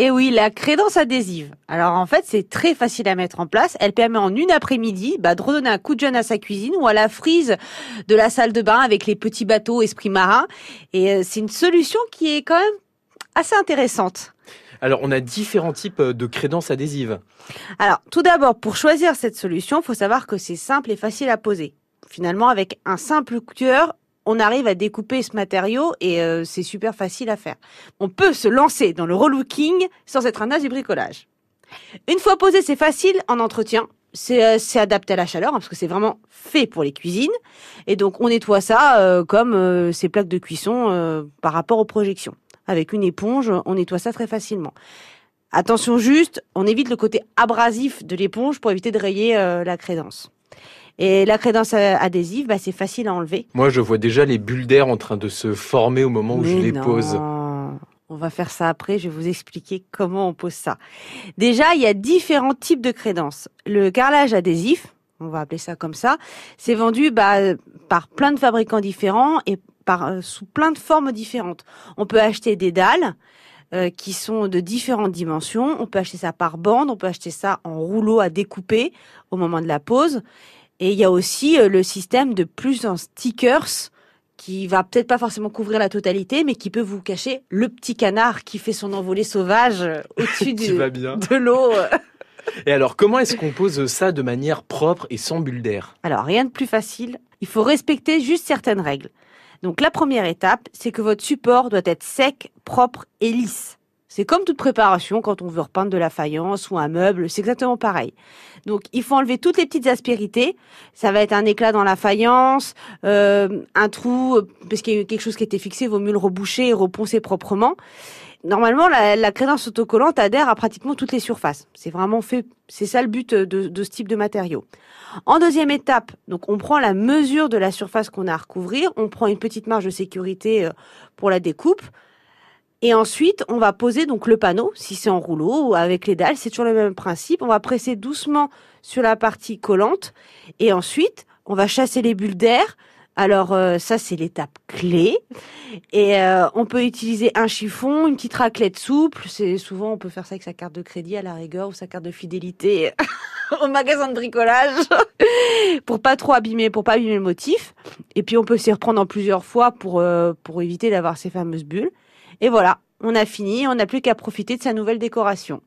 Et oui, la crédence adhésive. Alors en fait, c'est très facile à mettre en place. Elle permet en une après-midi bah, de redonner un coup de jeune à sa cuisine ou à la frise de la salle de bain avec les petits bateaux esprit marin. Et euh, c'est une solution qui est quand même assez intéressante. Alors, on a différents types de crédences adhésives. Alors, tout d'abord, pour choisir cette solution, il faut savoir que c'est simple et facile à poser. Finalement, avec un simple cueur, on arrive à découper ce matériau et euh, c'est super facile à faire. On peut se lancer dans le relooking sans être un as du bricolage. Une fois posé, c'est facile en entretien. C'est euh, adapté à la chaleur hein, parce que c'est vraiment fait pour les cuisines. Et donc on nettoie ça euh, comme ces plaques de cuisson par rapport aux projections. Avec une éponge, on nettoie ça très facilement. Attention juste, on évite le côté abrasif de l'éponge pour éviter de rayer la crédence. Et la crédence adhésive, bah, c'est facile à enlever. Moi, je vois déjà les bulles d'air en train de se former au moment où je les pose. On va faire ça après, je vais vous expliquer comment on pose ça. Déjà, il y a différents types de crédences. Le carrelage adhésif, on va appeler ça comme ça, c'est vendu bah, par plein de fabricants différents et par, euh, sous plein de formes différentes. On peut acheter des dalles, euh, qui sont de différentes dimensions. On peut acheter ça par bande, on peut acheter ça en rouleau à découper au moment de la pose. Et il y a aussi euh, le système de plus en stickers qui va peut-être pas forcément couvrir la totalité, mais qui peut vous cacher le petit canard qui fait son envolée sauvage euh, au-dessus de l'eau. Et alors, comment est-ce qu'on pose ça de manière propre et sans bulle d'air? Alors, rien de plus facile. Il faut respecter juste certaines règles. Donc, la première étape, c'est que votre support doit être sec, propre et lisse. C'est comme toute préparation quand on veut repeindre de la faïence ou un meuble, c'est exactement pareil. Donc il faut enlever toutes les petites aspérités. Ça va être un éclat dans la faïence, euh, un trou parce qu'il y a quelque chose qui était fixé, il vaut mieux le reboucher et reponcer proprement. Normalement, la, la crédence autocollante adhère à pratiquement toutes les surfaces. C'est vraiment fait, c'est ça le but de, de ce type de matériau. En deuxième étape, donc on prend la mesure de la surface qu'on a à recouvrir, on prend une petite marge de sécurité euh, pour la découpe. Et ensuite, on va poser donc le panneau, si c'est en rouleau ou avec les dalles, c'est toujours le même principe. On va presser doucement sur la partie collante et ensuite, on va chasser les bulles d'air. Alors euh, ça, c'est l'étape clé. Et euh, on peut utiliser un chiffon, une petite raclette souple. C'est souvent, on peut faire ça avec sa carte de crédit à la rigueur ou sa carte de fidélité au magasin de bricolage pour pas trop abîmer, pour pas abîmer le motif. Et puis on peut s'y reprendre en plusieurs fois pour euh, pour éviter d'avoir ces fameuses bulles. Et voilà, on a fini, on n'a plus qu'à profiter de sa nouvelle décoration.